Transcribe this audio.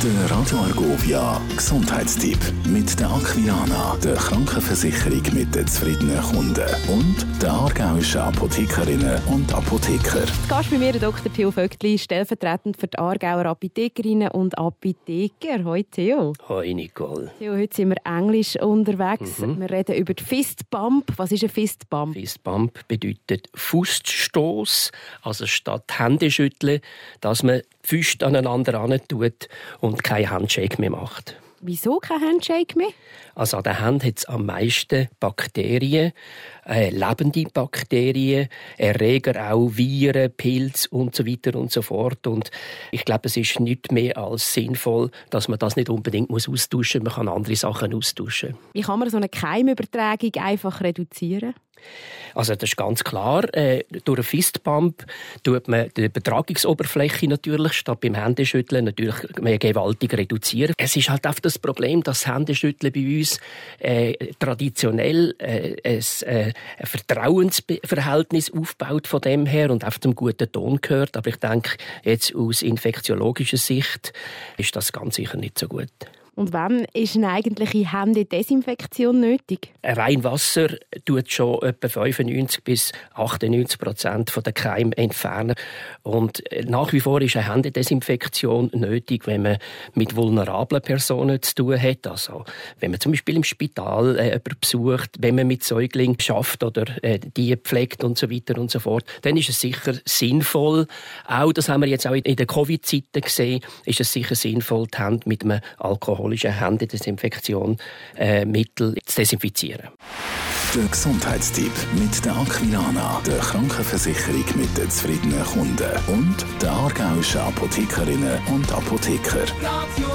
Der Radio Argovia Gesundheitstipp mit der Aquilana, der Krankenversicherung mit den zufriedenen Kunden und der aargauischen Apothekerinnen und Apotheker. Gast bei mir Dr. Theo Vögtli, stellvertretend für die Aargauer Apothekerinnen und Apotheker. Hoi Theo. Hoi Nicole. Theo, heute sind wir englisch unterwegs. Mhm. Wir reden über die Fistbump. Was ist ein Fistbump? Fistbump bedeutet Fußstoß, also statt Händeschütteln, dass man Füße aneinander tut und kein Handshake mehr macht. Wieso kein Handshake mehr? Also an der Hand hat es am meisten Bakterien, äh, lebende Bakterien, Erreger auch, Viren, Pilz und so weiter und so fort. Und ich glaube, es ist nicht mehr als sinnvoll, dass man das nicht unbedingt muss austauschen muss. Man kann andere Sachen austauschen. Wie kann man so eine Keimübertragung einfach reduzieren? Also das ist ganz klar. Äh, durch einen Fistpump tut man die Übertragungsoberfläche natürlich statt beim Händeschütteln natürlich mehr gewaltig reduzieren. Es ist halt auch das Problem, dass das Händeschütteln bei uns äh, traditionell äh, ein, äh, ein Vertrauensverhältnis aufbaut von dem her und auf dem guten Ton gehört. Aber ich denke, jetzt aus infektiologischer Sicht ist das ganz sicher nicht so gut. Und wann ist eine eigentliche Händedesinfektion nötig? Rein Wasser tut schon etwa 95 bis 98 Prozent der Keime entfernen. Und nach wie vor ist eine Händedesinfektion nötig, wenn man mit vulnerablen Personen zu tun hat. Also, wenn man zum Beispiel im Spital äh, jemanden besucht, wenn man mit Säuglingen schafft oder äh, die pflegt und so weiter und so fort, dann ist es sicher sinnvoll. Auch, das haben wir jetzt auch in der Covid-Zeiten gesehen, ist es sicher sinnvoll, die Hände mit einem Alkohol alkoholische Händedesinfektion äh, Mittel zu desinfizieren. Der Gesundheitstipp mit der Aquilana, der Krankenversicherung mit den zufriedenen Kunden und der aargauischen Apothekerinnen und Apotheker. Radio